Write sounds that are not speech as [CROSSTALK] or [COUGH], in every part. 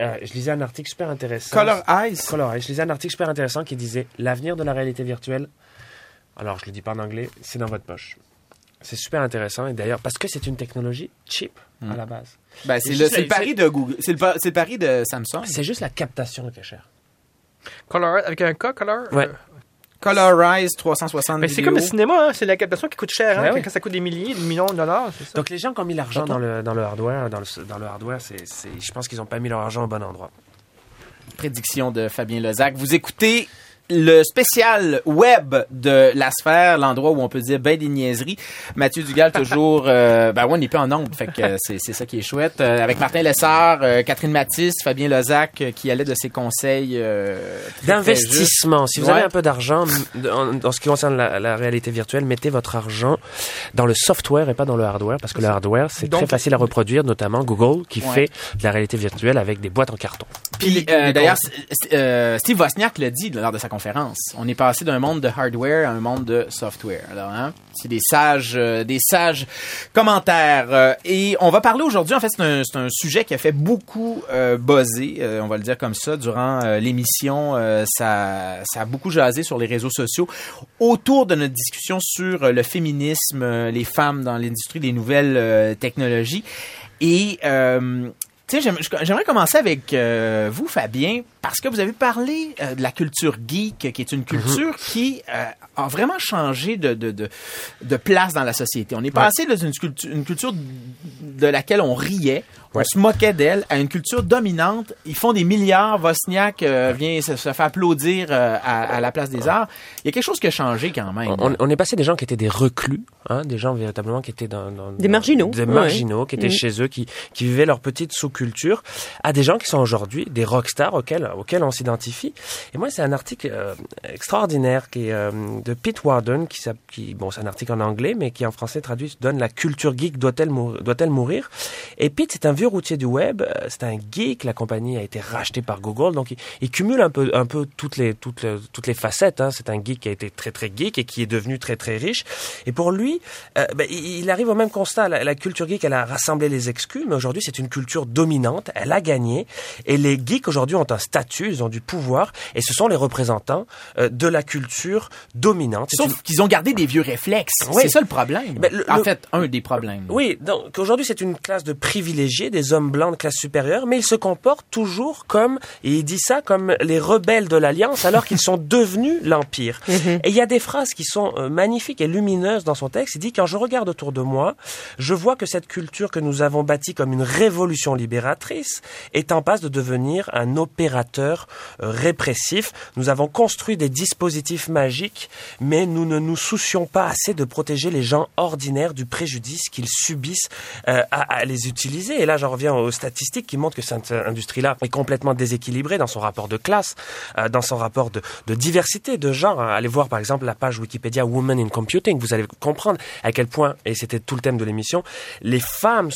Euh, je lisais un article super intéressant. Color Eyes. Color Eyes. Je lisais un article super intéressant qui disait l'avenir de la réalité virtuelle. Alors, je le dis pas en anglais, c'est dans votre poche. C'est super intéressant et d'ailleurs parce que c'est une technologie cheap Hmm. à la base. Ben, c'est le, pari de Google. C'est le, pari de Samsung. C'est juste la captation qui est chère. Color, avec un K, Color? Ouais. Colorize 360 Mais c'est comme le cinéma, hein, c'est la captation qui coûte cher. Hein, Ouais, quand, ça coûte des milliers, des millions de dollars, c'est ça. Donc les gens qui ont mis l'argent dans le, dans le hardware, dans le, dans le hardware, c'est, c'est- je pense qu'ils n'ont pas mis leur argent au bon endroit. Prédiction de Fabien Lozac. Vous écoutez le spécial web de la sphère, l'endroit où on peut dire ben des niaiseries. Mathieu Dugal, toujours, [LAUGHS] euh, ben ouais, on n'est pas en nombre, fait que euh, c'est, c'est ça qui est chouette. Euh, avec Martin Lessard, euh, Catherine Matisse, Fabien Lozac, euh, qui allait de ses conseils euh. D'investissement. Si vous Ouais. avez un peu d'argent, en, ce qui concerne la, la réalité virtuelle, mettez votre argent dans le software et pas dans le hardware, parce que le hardware, c'est très facile à reproduire, notamment Google, qui Ouais. fait de la réalité virtuelle avec des boîtes en carton. Puis euh, d'ailleurs, euh, Steve Wozniak l'a dit lors de sa conférence. On est passé d'un monde de hardware à un monde de software. Alors, hein, c'est des sages, euh, des sages commentaires. Euh, et on va parler aujourd'hui. En fait, c'est un, un sujet qui a fait beaucoup euh, buzzer, euh, on va le dire comme ça, durant l'émission. Euh, ça, ça a beaucoup jasé sur les réseaux sociaux autour de notre discussion sur le féminisme, les femmes dans l'industrie des nouvelles technologies. Et euh, tu sais, j'aime- j'aimerais commencer avec euh, vous, Fabien, parce que vous avez parlé euh, de la culture geek, qui est une culture qui euh, a vraiment changé de, de, de, de place dans la société. On est passé d'une culture, une culture de laquelle on riait, on Ouais. se moquait d'elle, à une culture dominante. Ils font des milliards. Wozniak euh, vient se, se fait applaudir euh, à, à la place des arts. Il y a quelque chose qui a changé quand même. On, on est passé des gens qui étaient des reclus, hein, des gens véritablement qui étaient dans, dans- Des marginaux, des ouais. marginaux, qui étaient Mhm. chez eux, qui, qui vivaient leur petite sous-culture, à des gens qui sont aujourd'hui des rockstars auxquels, auxquels on s'identifie. Et moi, c'est un article euh, extraordinaire qui est euh, de Pete Warden, qui, qui bon, c'est un article en anglais, mais qui en français traduit donne la culture geek doit-elle mou- doit-elle mourir? Et Pete, c'est un vieux routier du web, euh, c'est un geek. La compagnie a été rachetée par Google, donc il, il cumule un peu, un peu toutes les, toutes les, toutes les facettes. Hein. C'est un geek qui a été très très geek et qui est devenu très très riche. Et pour lui, euh, ben, il arrive au même constat. La, la culture geek, elle a rassemblé les exclus, mais aujourd'hui c'est une culture dominante. Elle a gagné. Et les geeks aujourd'hui ont un statut, ils ont du pouvoir, et ce sont les représentants euh, de la culture dominante. Sauf une- qu'ils ont gardé des vieux réflexes. Oui. C'est ça le problème. Ben, le- en le- fait, un des problèmes. Oui, donc aujourd'hui c'est une classe de privilégiés, des hommes blancs de classe supérieure, mais ils se comportent toujours comme, et il dit ça, comme les rebelles de l'Alliance alors qu'ils sont [LAUGHS] devenus l'Empire. Et il y a des phrases qui sont euh, magnifiques et lumineuses dans son texte. Il dit, quand je regarde autour de moi, je vois que cette culture que nous avons bâtie comme une révolution libératrice est en passe de devenir un opérateur euh, répressif. Nous avons construit des dispositifs magiques, mais nous ne nous soucions pas assez de protéger les gens ordinaires du préjudice qu'ils subissent euh, à, à les utiliser. Et là, j'en reviens aux statistiques qui montrent que cette industrie-là est complètement déséquilibrée dans son rapport de classe, euh, dans son rapport de, diversité, de genre. Allez voir par exemple la page Wikipédia Women in Computing. Vous allez comprendre à quel point, et c'était tout le thème de l'émission, les femmes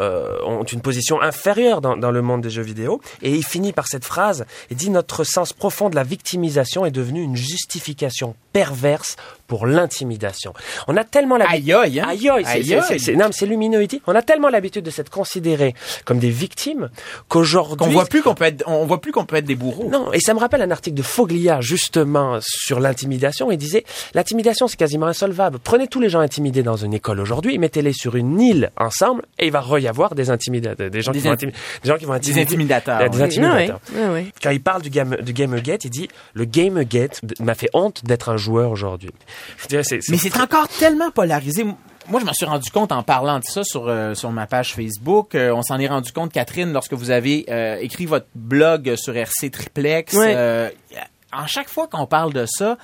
euh, ont une position inférieure dans, dans le monde des jeux vidéo. Et il finit par cette phrase. Il dit notre sens profond de la victimisation est devenu une justification perverse pour l'intimidation. On a tellement l'habitude. Aïe aïe, hein? Aïe aïe, c'est- non, mais c'est lumineux. On a tellement l'habitude de s'être considérés comme des victimes qu'aujourd'hui. Qu'on voit plus qu'on peut être, on voit plus qu'on peut être des bourreaux. Non, et ça me rappelle un article de Foglia, justement, sur l'intimidation. Il disait, l'intimidation, c'est quasiment insolvable. Prenez tous les gens intimidés dans une école aujourd'hui, mettez-les sur une île ensemble, et il va y avoir des intimidateurs, des gens Des qui vont in- intimider, des gens qui vont intimider. intimidateurs, Des oui. intimidateurs. Ah. Quand il parle du game, du Gamergate, il dit, le Gamergate m'a fait honte d'être un joueur aujourd'hui. Je c'est- Mais c'est encore tellement polarisé. Moi, je m'en suis rendu compte en parlant de ça sur, euh, sur ma page Facebook. Euh, on s'en est rendu compte, Catherine, lorsque vous avez euh, écrit votre blog sur RC Triplex. Euh, en chaque fois qu'on parle de ça,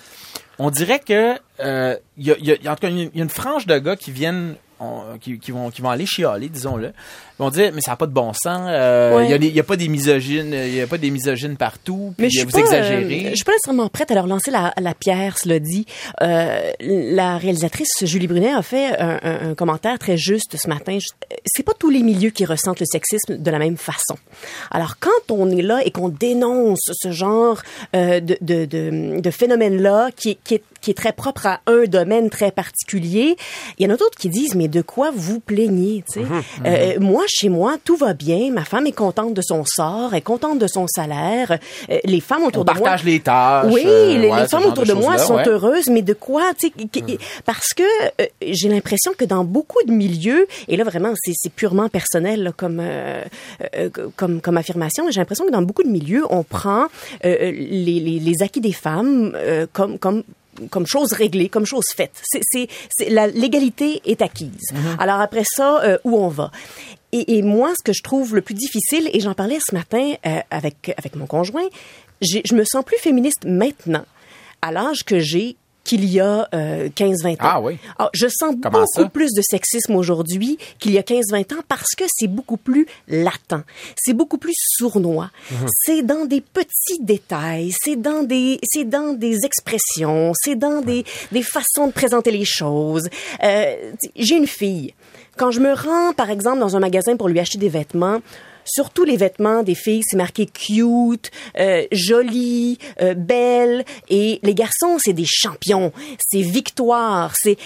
on dirait que euh, il y, a, y a- en tout cas, il y a une frange de gars qui viennent on- qui, qui vont qui vont aller chialer, disons-le. Ils vont dire mais ça n'a pas de bon sens. euh, Ouais. Il y a des- il y a pas des misogynes, il y a pas des misogynes partout. Mais je suis vous pas, exagérez. euh, je suis pas nécessairement prête à leur lancer la, la pierre, cela dit. Euh, la réalisatrice Julie Brunet a fait un, un- un commentaire très juste ce matin. C'est pas tous les milieux qui ressentent le sexisme de la même façon. Alors quand on est là et qu'on dénonce ce genre euh, de, de, de, de phénomène-là qui qui est qui est très propre à un domaine très particulier. Il y en a d'autres qui disent, mais de quoi vous plaignez? Mhm, Euh, moi, chez moi, tout va bien. Ma femme est contente de son sort, est contente de son salaire. Euh, les femmes autour On de moi... partage les tâches. Oui, euh, les, ouais, les ce femmes autour de, moi sont ouais. heureuses, mais de quoi tu sais, qui- qui- Parce que j'ai l'impression que dans beaucoup de milieux, et là vraiment c'est purement personnel là, comme comme comme affirmation, j'ai l'impression que dans beaucoup de milieux, on prend les, les, les acquis des femmes comme comme comme chose réglée, comme chose faite. C'est, la l'égalité est acquise. Alors après ça, euh, où on va? Et, et moi, ce que je trouve le plus difficile, et j'en parlais ce matin euh, avec avec mon conjoint, je me sens plus féministe maintenant, à l'âge que j'ai qu'il y a euh, 15-20 ans. Ah oui. Alors, je sens Comment beaucoup ça? plus de sexisme aujourd'hui qu'il y a 15-20 ans parce que c'est beaucoup plus latent, c'est beaucoup plus sournois. Mhm. C'est dans des petits détails, c'est dans des c'est dans des expressions, c'est dans des des façons de présenter les choses. Euh, j'ai une fille. Quand je me rends par exemple dans un magasin pour lui acheter des vêtements, Surtout les vêtements des filles, c'est marqué cute, euh, jolie, euh, belle. Et les garçons, c'est des champions, c'est victoire, c'est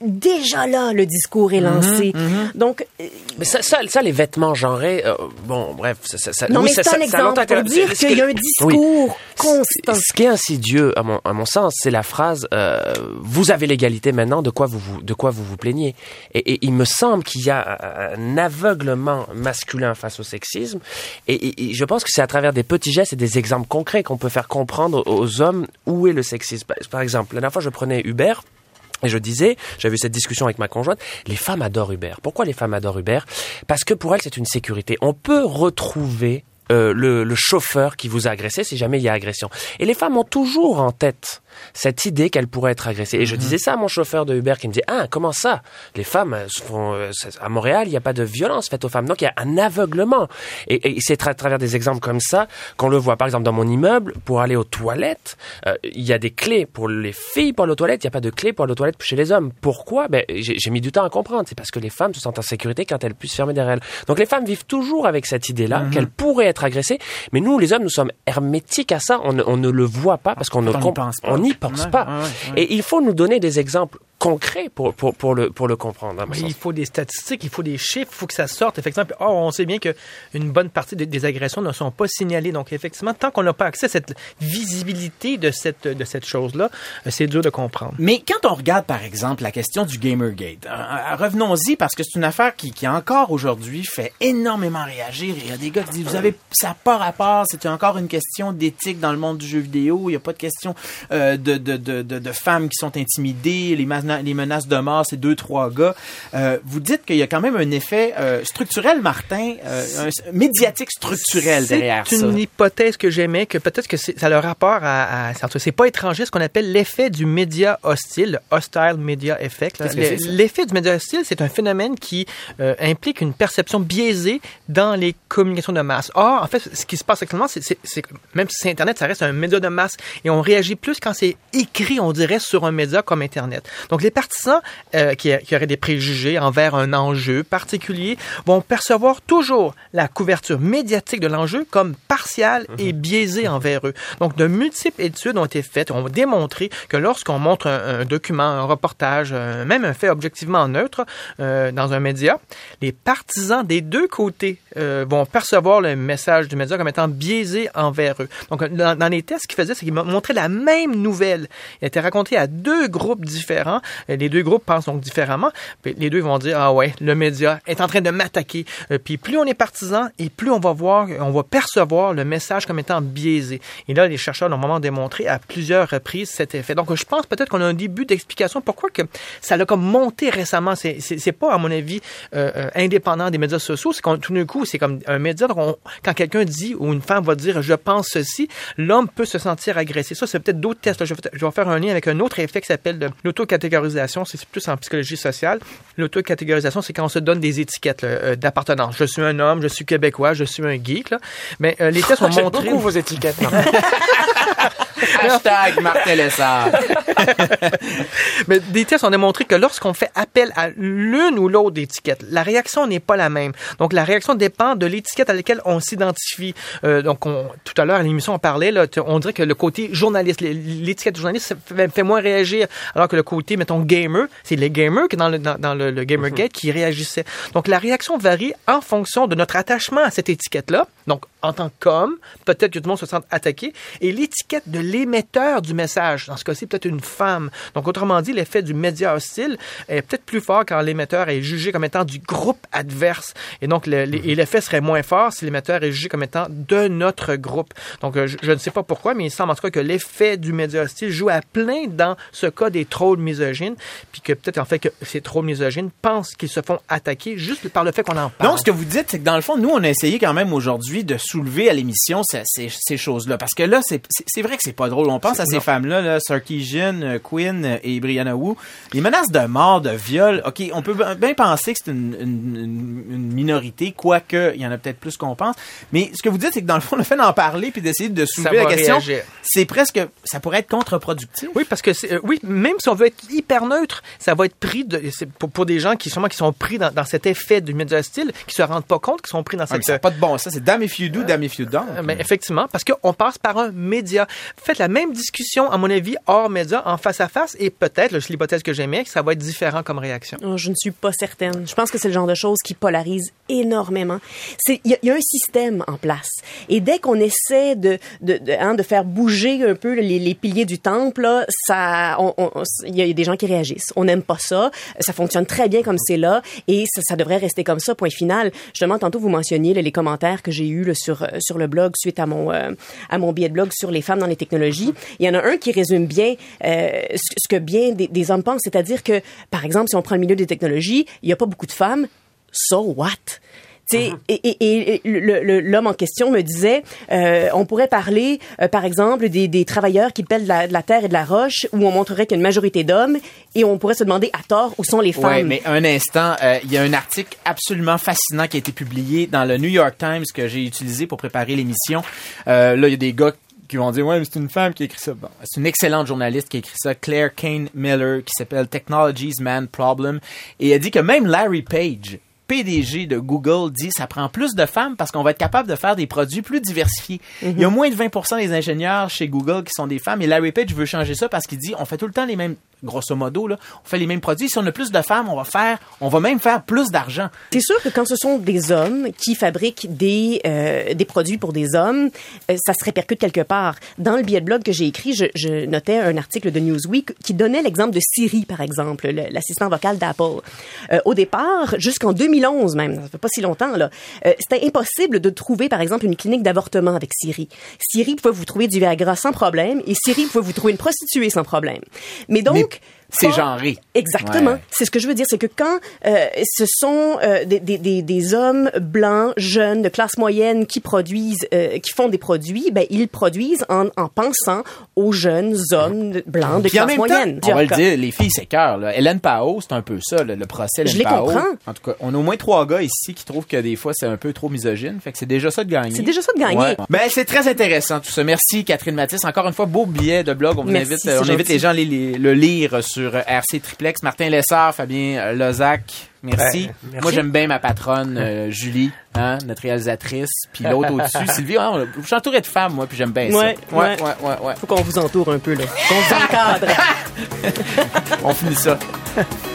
déjà là le discours est lancé. Donc euh, Mais ça, ça, ça, les vêtements genrés, euh, bon, bref, ça, ça, ça- non oui, mais ça- c'est un ça- ça exemple longtemps pour dire qu'il y a un oui. discours constant. Ce qui est insidieux, à mon, à mon sens, c'est la phrase euh, Vous avez l'égalité maintenant, de quoi vous, vous, de quoi vous vous plaignez? Et, et il me semble qu'il y a un aveuglement masculin face au sexisme. Et, et- et je pense que c'est à travers des petits gestes et des exemples concrets qu'on peut faire comprendre aux hommes où est le sexisme. Par exemple, la dernière fois, je prenais Uber. Et je disais, j'avais eu cette discussion avec ma conjointe, les femmes adorent Uber. Pourquoi les femmes adorent Uber Parce que pour elles, c'est une sécurité. On peut retrouver euh, le, le chauffeur qui vous a agressé si jamais il y a agression. Et les femmes ont toujours en tête cette idée qu'elles pourraient être agressées. Et je disais ça à mon chauffeur de Uber qui me dit ah comment ça? Les femmes font euh, à Montréal il n'y a pas de violence faite aux femmes donc il y a un aveuglement. Et, et c'est à travers des exemples comme ça qu'on le voit. Par exemple dans mon immeuble pour aller aux toilettes euh, il y a des clés pour les filles pour aller aux toilettes il n'y a pas de clés pour aller aux toilettes chez les hommes. Pourquoi? Ben j'ai mis du temps à comprendre. C'est parce que les femmes se sentent en sécurité quand elles puissent fermer derrière elles. Donc les femmes vivent toujours avec cette idée-là qu'elles pourraient être agressées. Mais nous les hommes nous sommes hermétiques à ça. On, ne- on ne le voit pas parce qu'on ne On n'y comp- pense pas. on n'y pense pas. Et il faut nous donner des exemples concrets pour, pour, pour, le, pour le comprendre. il faut des statistiques, il faut des chiffres, il faut que ça sorte. Effectivement, Puis, or, on sait bien qu'une bonne partie des, des agressions ne sont pas signalées. Donc, effectivement, tant qu'on n'a pas accès à cette visibilité de cette, de cette chose-là, euh, c'est dur de comprendre. Mais quand on regarde, par exemple, la question du Gamergate, euh, euh, revenons-y parce que c'est une affaire qui, qui encore aujourd'hui fait énormément réagir. Il y a des gars qui disent, vous avez, ça n'a pas rapport, c'est encore une question d'éthique dans le monde du jeu vidéo. Il n'y a pas de question euh, de, de, de, de, de femmes qui sont intimidées, les, les menaces de mort, c'est deux, trois gars. Euh, vous dites qu'il y a quand même un effet euh, structurel, Martin, euh, un- médiatique structurel derrière C'est ça. une hypothèse que j'aimais, que peut-être que c'est- ça a le rapport à, à c'est- c'est pas étranger, ce qu'on appelle l'effet du média hostile, le hostile media effect. c'est? L'effet du média hostile, c'est un phénomène qui implique une perception biaisée dans les communications de masse. Or, en fait, ce qui se passe actuellement, c'est, c'est- c'est- même si c'est Internet, ça reste un média de masse et on réagit plus quand c'est écrit, on dirait, sur un média comme Internet. Donc, les partisans euh, qui, qui auraient des préjugés envers un enjeu particulier vont percevoir toujours la couverture médiatique de l'enjeu comme partiale et biaisée envers eux. Donc, de multiples études ont été faites, ont démontré que lorsqu'on montre un, un document, un reportage, euh, même un fait objectivement neutre euh, dans un média, les partisans des deux côtés vont percevoir le message du média comme étant biaisé envers eux. Donc, dans, dans les tests qu'ils faisaient, c'est qu'ils montraient la même nouvelle. Elle était racontée à deux groupes différents. Euh, Les deux groupes pensent donc différemment. Puis les deux vont dire ah ouais, le média est en train de m'attaquer. Euh, Puis plus on est partisan et plus on va voir, on va percevoir le message comme étant biaisé. Et là, les chercheurs l'ont vraiment démontré à plusieurs reprises cet effet. Donc je pense peut-être qu'on a un début d'explication pourquoi que ça l'a comme monté récemment. C'est c'est pas à mon avis euh, euh, indépendant des médias sociaux. C'est qu'on tout d'un coup c'est comme un média. Donc on- quand quelqu'un dit ou une femme va dire je pense ceci, l'homme peut se sentir agressé. Ça c'est peut-être d'autres tests. Je vais, faire un lien avec un autre effet qui s'appelle de l'autocatégorisation. C'est plus en psychologie sociale l'autocatégorisation, c'est quand on se donne des étiquettes euh, d'appartenance. Je suis un homme, je suis québécois, je suis un geek. Là. Mais euh, les [LAUGHS] tests ont montré... beaucoup vos étiquettes. [LAUGHS] Hashtag Martin Lessard. [LAUGHS] Mais des tests ont démontré que lorsqu'on fait appel à l'une ou l'autre étiquette, la réaction n'est pas la même. Donc, la réaction dépend de l'étiquette à laquelle on s'identifie. Euh, donc, on, tout à l'heure, à l'émission, on parlait, là, on dirait que le côté journaliste, l'é- l'étiquette journaliste fait, fait moins réagir, alors que le côté, mettons, gamer, c'est les gamers qui, dans le, dans, dans le, le Gamergate qui réagissaient. Donc, la réaction varie en fonction de notre attachement à cette étiquette-là. Donc, en tant qu'homme, peut-être que tout le monde se sent attaqué. Et l'étiquette de l'émetteur du message, dans ce cas-ci, peut-être une femme. Donc, autrement dit, l'effet du média hostile est peut-être plus fort quand l'émetteur est jugé comme étant du groupe adverse. Et donc, le- le- et l'effet serait moins fort si l'émetteur est jugé comme étant de notre groupe. Donc, euh, je, je ne sais pas pourquoi, mais il semble en tout cas que l'effet du média hostile joue à plein dans ce cas des trolls misogynes, puis que peut-être en fait que ces trolls misogynes pensent qu'ils se font attaquer juste par le fait qu'on en parle. Donc, ce que vous dites, c'est que dans le fond, nous, on a essayé quand même aujourd'hui de soulever à l'émission ces, choses-là. Parce que là, c'est vrai que c'est pas drôle. On pense à ces femmes-là, là, Sarkeesian, euh, Quinn euh, et Brianna Wu. Les menaces de mort, de viol, OK, on peut bien penser que c'est une, une, une- une minorité, quoique il y en a peut-être plus qu'on pense. Mais ce que vous dites, c'est que dans le fond, le fait d'en parler puis d'essayer de soulever la question, c'est presque, ça pourrait être contre-productif. Oui, parce que euh, oui, même si on veut être hyper neutre, ça va être pris de, pour, pour des gens qui sûrement qui sont pris dans, dans cet effet du média hostile, qui se rendent pas compte, qui sont pris dans Ah, mais cette. ça n'a pas de bon, ça, c'est damn if you do, damn if you don't. Euh, mais effectivement, parce qu'on passe par un média. Faites la même discussion, à mon avis, hors média, en face à face, et peut-être, c'est l'hypothèse que j'aimais, que ça va être différent comme réaction. Oh, je ne suis pas certaine. Je pense que c'est le genre de choses qui polarise énormément. Il y, a- il y a un système en place. Et dès qu'on essaie de de, de, hein, de faire bouger un peu les, les piliers du temple, il y a des gens qui réagissent. On n'aime pas ça. Ça fonctionne très bien comme c'est là, et ça, ça devrait rester comme ça. Point final. Justement, tantôt vous mentionniez là, les commentaires que j'ai eus là, sur euh, sur le blog suite à mon euh, à mon billet de blog sur les femmes dans les technologies. Il y en a un qui résume bien euh, ce, que bien des, des hommes pensent, c'est-à-dire que par exemple, si on prend le milieu des technologies, il n'y a pas beaucoup de femmes. So what? Et, l'homme en question me disait, euh, on pourrait parler, euh, par exemple, des, des travailleurs qui pèlent de la, de la terre et de la roche, où on montrerait qu'il y a une majorité d'hommes, et on pourrait se demander à tort où sont les femmes. Ouais, mais un instant, euh, il y a un article absolument fascinant qui a été publié dans le New York Times que j'ai utilisé pour préparer l'émission. Là, il y a des gars qui vont dire ouais mais c'est une femme qui a écrit ça bon c'est une excellente journaliste qui a écrit ça Claire Kane Miller qui s'appelle Technologies Man Problem et elle dit que même Larry Page PDG de Google dit ça prend plus de femmes parce qu'on va être capable de faire des produits plus diversifiés. Il y a moins de 20% des ingénieurs chez Google qui sont des femmes et Larry Page veut changer ça parce qu'il dit on fait tout le temps les mêmes grosso modo là, on fait les mêmes produits si on a plus de femmes, on va faire on va même faire plus d'argent. C'est sûr que quand ce sont des hommes qui fabriquent des, euh, des produits pour des hommes, euh, ça se répercute quelque part. Dans le billet de blog que j'ai écrit, je, je notais un article de Newsweek qui donnait l'exemple de Siri, par exemple, le- l'assistant vocal d'Apple. Euh, au départ, jusqu'en 2011 même, ça fait pas si longtemps, là, euh, c'était impossible de trouver, par exemple, une clinique d'avortement avec Siri. Siri pouvait vous trouver du Viagra sans problème et Siri pouvait vous trouver une prostituée sans problème. Mais donc... think c'est genré. Exactement. Ouais. C'est ce que je veux dire, c'est que quand euh, ce sont euh, des, des, des, hommes blancs, jeunes, de classe moyenne qui produisent, euh, qui font des produits, ben ils produisent en, en pensant aux jeunes hommes blancs de Puis en classe même temps, moyenne. on va le dire, les filles s'écœurent. là. Hélène Pao, c'est un peu ça, le procès Hélène Je les Pao. comprends. En tout cas, on a au moins trois gars ici qui trouvent que des fois c'est un peu trop misogyne. Fait que c'est déjà ça de gagner. C'est déjà ça de gagner. Ouais. Ben c'est très intéressant tout ça. Merci Catherine Mathis. Encore une fois, beau billet de blog. On vous Merci, invite, c'est on invite les gens à aller les- le lire sur euh, RC Triplex. Martin Lessard, Fabien euh, Lozac. Merci. Ben, merci. Moi j'aime bien ma patronne euh, Julie, hein, notre réalisatrice, puis l'autre [LAUGHS] au-dessus Sylvie. Ah, on- je suis entouré de femmes moi, puis j'aime bien Ouais, ça. Ouais, ouais, ouais. Faut qu'on vous entoure un peu là, qu'on vous encadre. [LAUGHS] On finit ça. [LAUGHS]